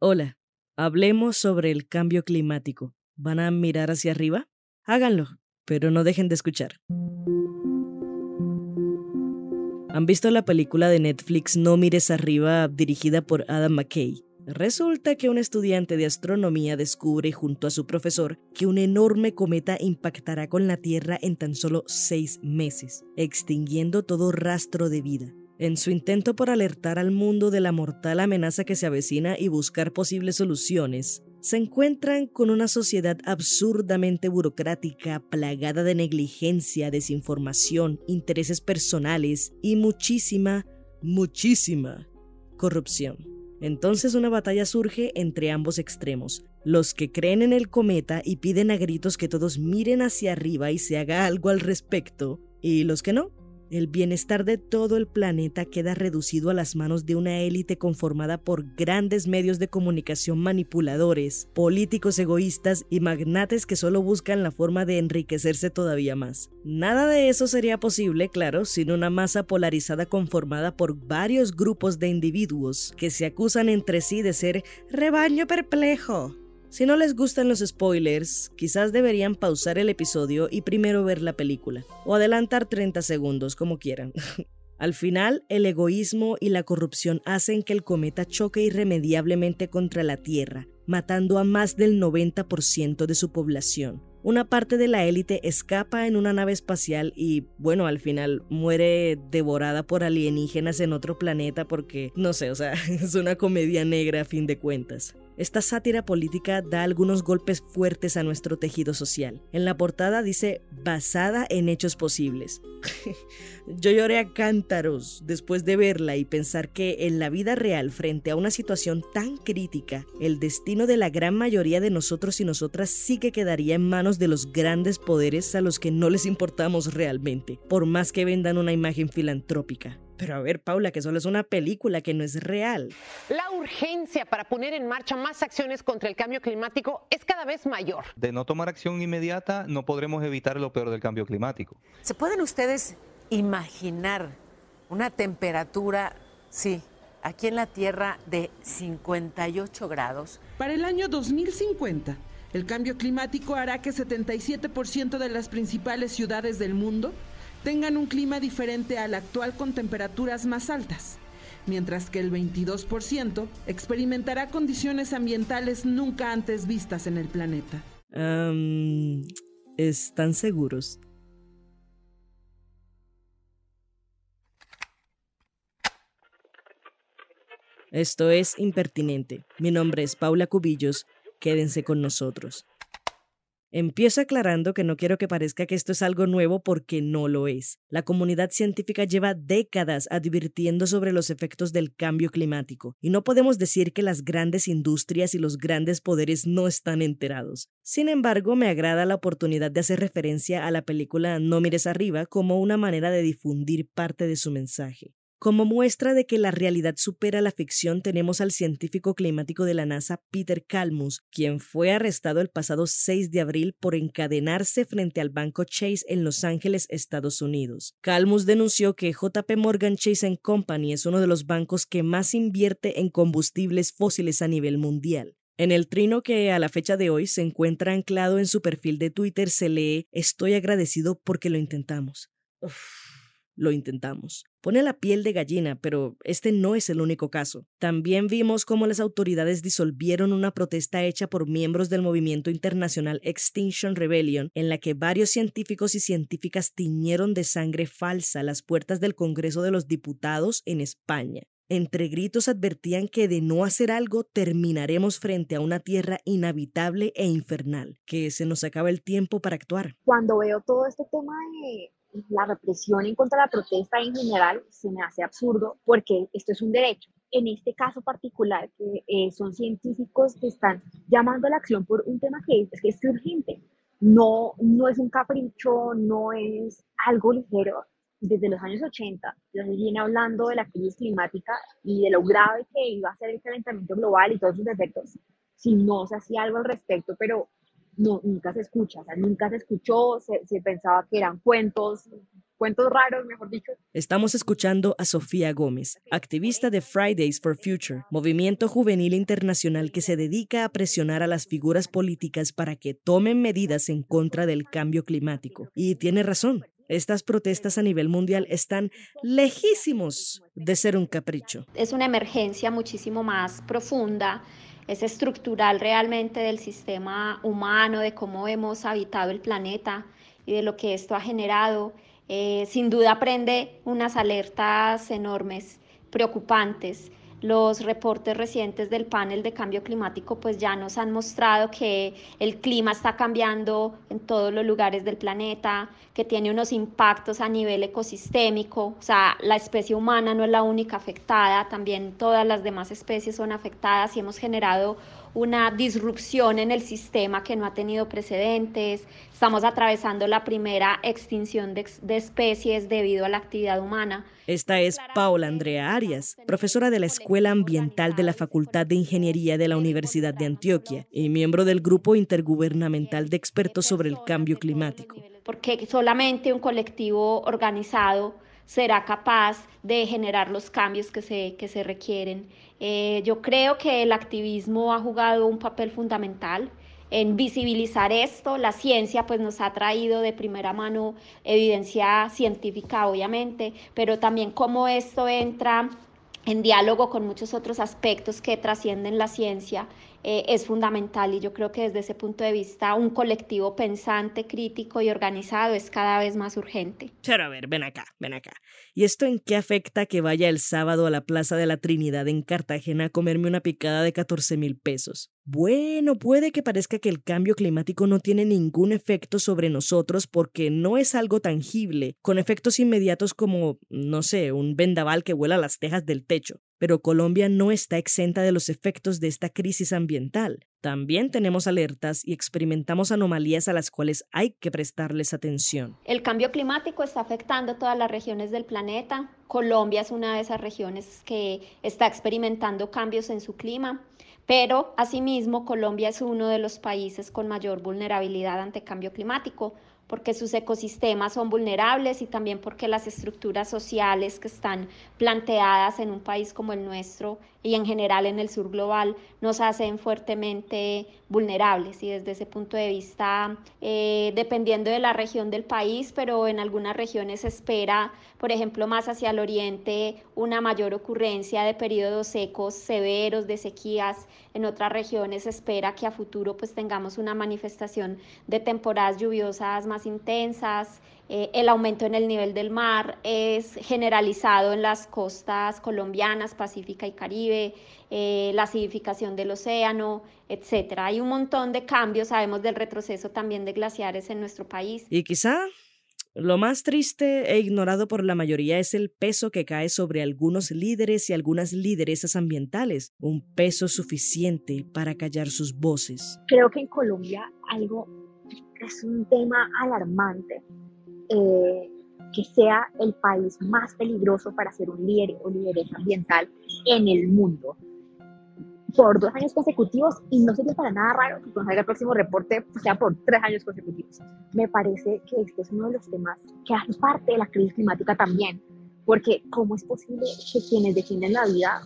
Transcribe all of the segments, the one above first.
Hola, hablemos sobre el cambio climático. ¿Van a mirar hacia arriba? Háganlo, pero no dejen de escuchar. ¿Han visto la película de Netflix No mires arriba dirigida por Adam McKay? Resulta que un estudiante de astronomía descubre junto a su profesor que un enorme cometa impactará con la Tierra en tan solo seis meses, extinguiendo todo rastro de vida. En su intento por alertar al mundo de la mortal amenaza que se avecina y buscar posibles soluciones, se encuentran con una sociedad absurdamente burocrática, plagada de negligencia, desinformación, intereses personales y muchísima, muchísima corrupción. Entonces una batalla surge entre ambos extremos, los que creen en el cometa y piden a gritos que todos miren hacia arriba y se haga algo al respecto, y los que no, el bienestar de todo el planeta queda reducido a las manos de una élite conformada por grandes medios de comunicación manipuladores, políticos egoístas y magnates que solo buscan la forma de enriquecerse todavía más. Nada de eso sería posible, claro, sin una masa polarizada conformada por varios grupos de individuos que se acusan entre sí de ser rebaño perplejo si no les gustan los spoilers, quizás deberían pausar el episodio y primero ver la película, o adelantar 30 segundos, como quieran. Al final, el egoísmo y la corrupción hacen que el cometa choque irremediablemente contra la Tierra, matando a más del 90% de su población. Una parte de la élite escapa en una nave espacial y, bueno, al final muere devorada por alienígenas en otro planeta porque, no sé, o sea, es una comedia negra a fin de cuentas. Esta sátira política da algunos golpes fuertes a nuestro tejido social. En la portada dice basada en hechos posibles. Yo lloré a cántaros después de verla y pensar que en la vida real, frente a una situación tan crítica, el destino de la gran mayoría de nosotros y nosotras sí que quedaría en manos de los grandes poderes a los que no les importamos realmente, por más que vendan una imagen filantrópica. Pero a ver, Paula, que solo es una película, que no es real. La urgencia para poner en marcha más acciones contra el cambio climático es cada vez mayor. De no tomar acción inmediata, no podremos evitar lo peor del cambio climático. ¿Se pueden ustedes imaginar una temperatura, sí, aquí en la Tierra de 58 grados? Para el año 2050. El cambio climático hará que 77% de las principales ciudades del mundo tengan un clima diferente al actual con temperaturas más altas, mientras que el 22% experimentará condiciones ambientales nunca antes vistas en el planeta. ¿Están seguros? Esto es Impertinente. Mi nombre es Paula Cubillos. Quédense con nosotros. Empiezo aclarando que no quiero que parezca que esto es algo nuevo porque no lo es. La comunidad científica lleva décadas advirtiendo sobre los efectos del cambio climático, y no podemos decir que las grandes industrias y los grandes poderes no están enterados. Sin embargo, me agrada la oportunidad de hacer referencia a la película No mires arriba como una manera de difundir parte de su mensaje. Como muestra de que la realidad supera la ficción, tenemos al científico climático de la NASA, Peter Kalmus, quien fue arrestado el pasado 6 de abril por encadenarse frente al banco Chase en Los Ángeles, Estados Unidos. Kalmus denunció que JP Morgan Chase Company es uno de los bancos que más invierte en combustibles fósiles a nivel mundial. En el trino que a la fecha de hoy se encuentra anclado en su perfil de Twitter se lee Estoy agradecido porque lo intentamos. Lo intentamos. Pone la piel de gallina, pero este no es el único caso. También vimos cómo las autoridades disolvieron una protesta hecha por miembros del movimiento internacional Extinction Rebellion, en la que varios científicos y científicas tiñeron de sangre falsa las puertas del Congreso de los Diputados en España. Entre gritos advertían que de no hacer algo terminaremos frente a una tierra inhabitable e infernal, que se nos acaba el tiempo para actuar. Cuando veo todo este tema de la represión en contra de la protesta en general se me hace absurdo porque esto es un derecho. en este caso particular, que eh, son científicos que están llamando a la acción por un tema que es, que es urgente. No, no es un capricho, no es algo ligero. Desde los años 80 se viene hablando de la crisis climática y de lo grave que iba a ser el calentamiento global y todos sus efectos si no se hacía algo al respecto, pero no, nunca se escucha, o sea, nunca se escuchó, se, se pensaba que eran cuentos, cuentos raros, mejor dicho. Estamos escuchando a Sofía Gómez, activista de Fridays for Future, movimiento juvenil internacional que se dedica a presionar a las figuras políticas para que tomen medidas en contra del cambio climático. Y tiene razón. Estas protestas a nivel mundial están lejísimos de ser un capricho. Es una emergencia muchísimo más profunda es estructural realmente del sistema humano, de cómo hemos habitado el planeta y de lo que esto ha generado. Eh, sin duda prende unas alertas enormes, preocupantes. Los reportes recientes del panel de cambio climático pues ya nos han mostrado que el clima está cambiando en todos los lugares del planeta, que tiene unos impactos a nivel ecosistémico, o sea, la especie humana no es la única afectada, también todas las demás especies son afectadas y hemos generado una disrupción en el sistema que no ha tenido precedentes. Estamos atravesando la primera extinción de, de, especies debido a la actividad humana. Esta es Paola Andrea Arias, profesora de la Escuela Ambiental de la Facultad de Ingeniería de la Universidad de Antioquia y miembro del Grupo Intergubernamental de Expertos sobre el Cambio Climático. Porque solamente un colectivo organizado será capaz de generar los cambios que se, que se requieren. Eh, yo creo que el activismo ha jugado un papel fundamental en visibilizar esto. La ciencia pues nos ha traído de primera mano evidencia científica, obviamente, pero también cómo esto entra en diálogo con muchos otros aspectos que trascienden la ciencia eh, es fundamental y yo creo que desde ese punto de vista un colectivo pensante, crítico y organizado es cada vez más urgente. Pero a ver, ven acá, ven acá. ¿Y esto en qué afecta que vaya el sábado a la Plaza de la Trinidad en Cartagena a comerme una picada de 14 mil pesos? Bueno, puede que parezca que el cambio climático no tiene ningún efecto sobre nosotros porque no es algo tangible, con efectos inmediatos como, no sé, un vendaval que vuela las tejas del techo. Pero Colombia no está exenta de los efectos de esta crisis ambiental. También tenemos alertas y experimentamos anomalías a las cuales hay que prestarles atención. El cambio climático está afectando todas las regiones del planeta. Colombia es una de esas regiones que está experimentando cambios en su clima. Pero asimismo, Colombia es uno de los países con mayor vulnerabilidad ante cambio climático porque sus ecosistemas son vulnerables y también porque las estructuras sociales que están planteadas en un país como el nuestro y en general en el sur global nos hacen fuertemente vulnerables y desde ese punto de vista, eh, dependiendo de la región del país, pero en algunas regiones se espera, por ejemplo, más hacia el oriente, una mayor ocurrencia de periodos secos severos, de sequías. En otras regiones se espera que a futuro pues tengamos una manifestación de temporadas lluviosas más intensas. Eh, el aumento en el nivel del mar es generalizado en las costas colombianas, Pacífica y Caribe, eh, la acidificación del océano, etcétera. Hay un montón de cambios, sabemos del retroceso también de glaciares en nuestro país. Y quizá lo más triste e ignorado por la mayoría es el peso que cae sobre algunos líderes y algunas lideresas ambientales, un peso suficiente para callar sus voces. Creo que en Colombia algo es un tema alarmante eh, que sea el país más peligroso para ser un líder o lideresa ambiental en el mundo por dos años consecutivos y no sería para nada raro que cuando salga el próximo reporte pues, sea por tres años consecutivos. Me parece que este es uno de los temas que hace parte de la crisis climática también, porque ¿cómo es posible que quienes defienden la vida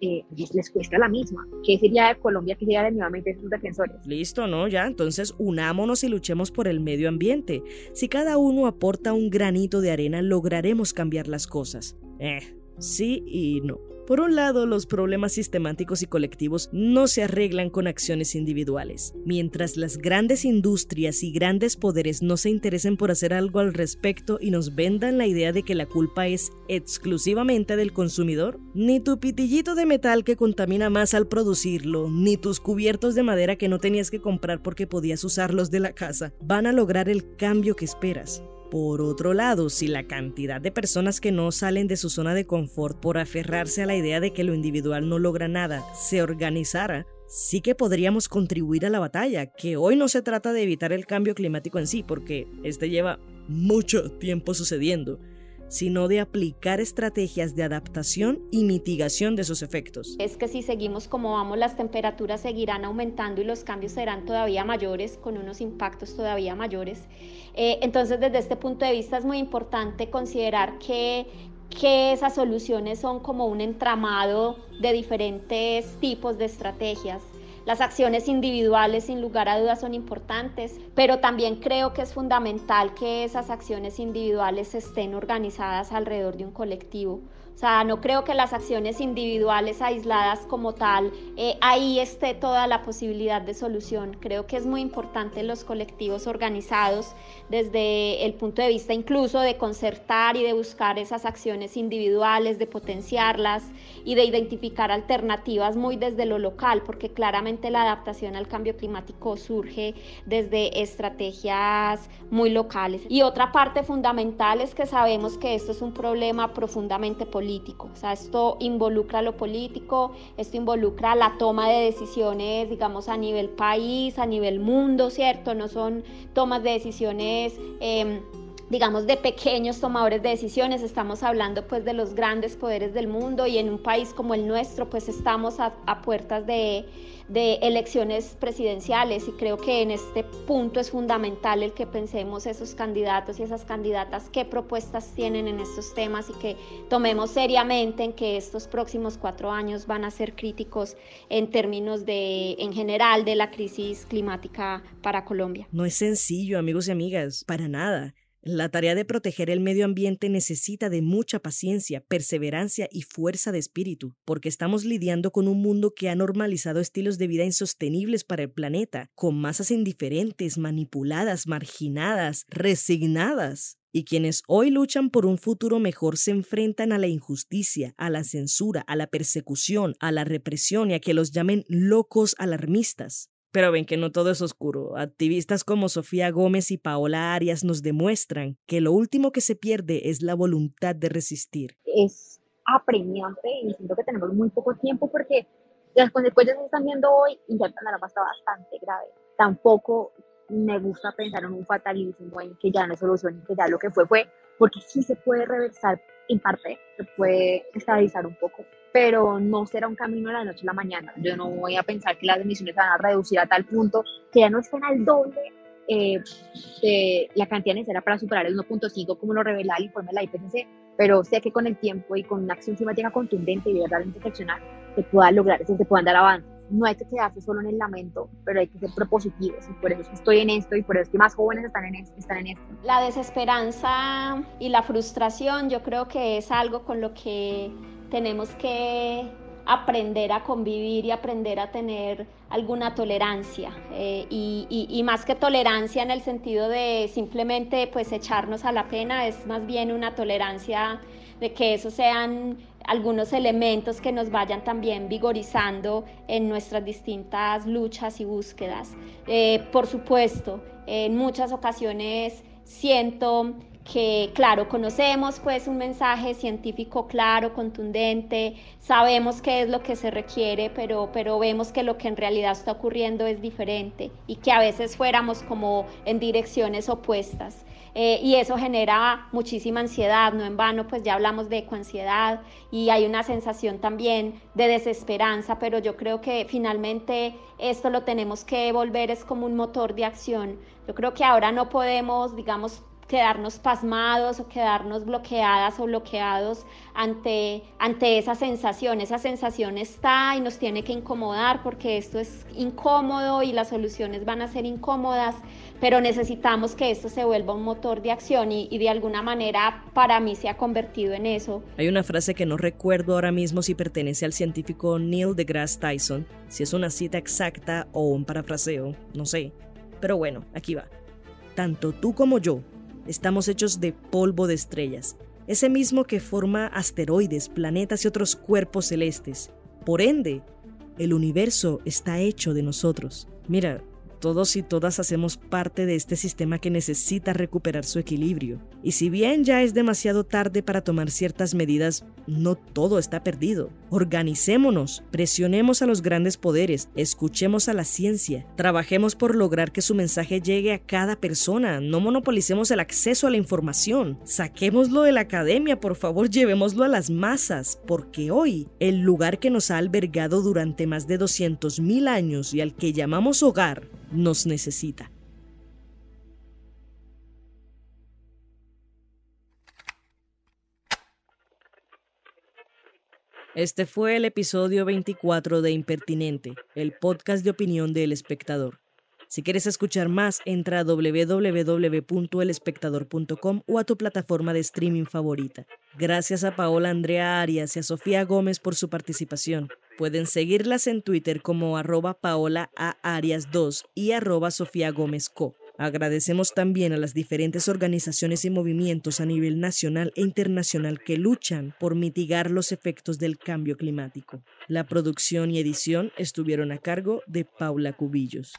eh, les cuesta la misma. ¿Qué sería de Colombia? ¿Qué sería de nuevamente sus defensores? Listo, ¿no? Ya, entonces unámonos y luchemos por el medio ambiente. Si cada uno aporta un granito de arena, lograremos cambiar las cosas. Eh, sí y no. Por un lado, los problemas sistemáticos y colectivos no se arreglan con acciones individuales. Mientras las grandes industrias y grandes poderes no se interesen por hacer algo al respecto y nos vendan la idea de que la culpa es exclusivamente del consumidor, ni tu pitillito de metal que contamina más al producirlo, ni tus cubiertos de madera que no tenías que comprar porque podías usarlos de la casa, van a lograr el cambio que esperas. Por otro lado, si la cantidad de personas que no salen de su zona de confort por aferrarse a la idea de que lo individual no logra nada se organizara, sí que podríamos contribuir a la batalla, que hoy no se trata de evitar el cambio climático en sí, porque este lleva mucho tiempo sucediendo, sino de aplicar estrategias de adaptación y mitigación de sus efectos. Es que si seguimos como vamos, las temperaturas seguirán aumentando y los cambios serán todavía mayores, con unos impactos todavía mayores. Eh, entonces, desde este punto de vista es muy importante considerar que, que esas soluciones son como un entramado de diferentes tipos de estrategias las acciones individuales sin lugar a dudas son importantes, pero también creo que es fundamental que esas acciones individuales estén organizadas alrededor de un colectivo. O sea, no creo que las acciones individuales aisladas como tal, eh, ahí esté toda la posibilidad de solución. Creo que es muy importante los colectivos organizados desde el punto de vista incluso de concertar y de buscar esas acciones individuales, de potenciarlas y de identificar alternativas muy desde lo local, porque claramente la adaptación al cambio climático surge desde estrategias muy locales. Y otra parte fundamental es que sabemos que esto es un problema profundamente político o sea, esto involucra lo político, esto involucra la toma de decisiones, digamos, a nivel país, a nivel mundo, ¿cierto? No son tomas de decisiones... Em, digamos, de pequeños tomadores de decisiones, estamos hablando pues de los grandes poderes del mundo y en un país como el nuestro pues estamos a, puertas de, de, elecciones presidenciales y creo que en este punto es fundamental el que pensemos esos candidatos y esas candidatas qué propuestas tienen en estos temas y que tomemos seriamente en que estos próximos cuatro años van a ser críticos en términos de, en general, de la crisis climática para Colombia. No es sencillo, amigos y amigas, para nada. La tarea de proteger el medio ambiente necesita de mucha paciencia, perseverancia y fuerza de espíritu, porque estamos lidiando con un mundo que ha normalizado estilos de vida insostenibles para el planeta, con masas indiferentes, manipuladas, marginadas, resignadas. Y quienes hoy luchan por un futuro mejor se enfrentan a la injusticia, a la censura, a la persecución, a la represión y a que los llamen locos alarmistas. Pero ven que no todo es oscuro. Activistas como Sofía Gómez y Paola Arias nos demuestran que lo último que se pierde es la voluntad de resistir. Es apremiante y siento que tenemos muy poco tiempo porque las consecuencias se están viendo hoy y ya el panorama está bastante grave. Tampoco me gusta pensar en un fatalismo en que ya no y que ya lo que fue fue, porque sí se puede reversar en parte, se puede estabilizar un poco, pero no será un camino de la noche a la mañana. Yo no voy a pensar que las emisiones van a reducir a tal punto que ya no estén al doble eh, de la cantidad necesaria para superar el 1.5 como lo revela el informe de la IPCC, pero sé que con el tiempo y con una acción climática contundente y verdaderamente excepcional se pueda lograr, se puedan dar avances. No hay que quedarse solo en el lamento, pero hay que ser propositivos y por eso estoy en esto y por eso es que más jóvenes están en, esto. La desesperanza y la frustración yo creo que es algo con lo que tenemos que aprender a convivir y aprender a tener alguna tolerancia eh, y, más que tolerancia en el sentido de simplemente pues echarnos a la pena es más bien una tolerancia de que esos sean algunos elementos que nos vayan también vigorizando en nuestras distintas luchas y búsquedas. Eh, por supuesto, en muchas ocasiones siento que, claro, conocemos pues un mensaje científico claro, contundente, sabemos qué es lo que se requiere, pero, pero vemos que lo que en realidad está ocurriendo es diferente y que a veces fuéramos como en direcciones opuestas. Eh, y eso genera muchísima ansiedad, no en vano, pues ya hablamos de ecoansiedad y hay una sensación también de desesperanza, pero yo creo que finalmente esto lo tenemos que volver es como un motor de acción. Yo creo que ahora no podemos, digamos, quedarnos pasmados o quedarnos bloqueadas o bloqueados ante, ante esa sensación. Esa sensación está y nos tiene que incomodar porque esto es incómodo y las soluciones van a ser incómodas, pero necesitamos que esto se vuelva un motor de acción y, y de alguna manera para mí se ha convertido en eso. Hay una frase que no recuerdo ahora mismo si pertenece al científico Neil deGrasse Tyson, si es una cita exacta o un parafraseo, no sé. Pero bueno, aquí va. Tanto tú como yo Estamos hechos de polvo de estrellas, ese mismo que forma asteroides, planetas y otros cuerpos celestes. Por ende, el universo está hecho de nosotros. Mira, Todos y todas hacemos parte de este sistema que necesita recuperar su equilibrio. Y si bien ya es demasiado tarde para tomar ciertas medidas, no todo está perdido. Organicémonos, presionemos a los grandes poderes, escuchemos a la ciencia, trabajemos por lograr que su mensaje llegue a cada persona, no monopolicemos el acceso a la información, saquémoslo de la academia, por favor, llevémoslo a las masas, porque hoy el lugar que nos ha albergado durante más de 200.000 años y al que llamamos hogar, nos necesita. Este fue el episodio 24 de Impertinente, el podcast de opinión del espectador. Si quieres escuchar más, entra a www.elespectador.com o a tu plataforma de streaming favorita. Gracias a Paola Andrea Arias y a Sofía Gómez por su participación. Pueden seguirlas en Twitter como arroba paola a arias 2 y arroba Sofía Gómez Co. Agradecemos también a las diferentes organizaciones y movimientos a nivel nacional e internacional que luchan por mitigar los efectos del cambio climático. La producción y edición estuvieron a cargo de Paula Cubillos.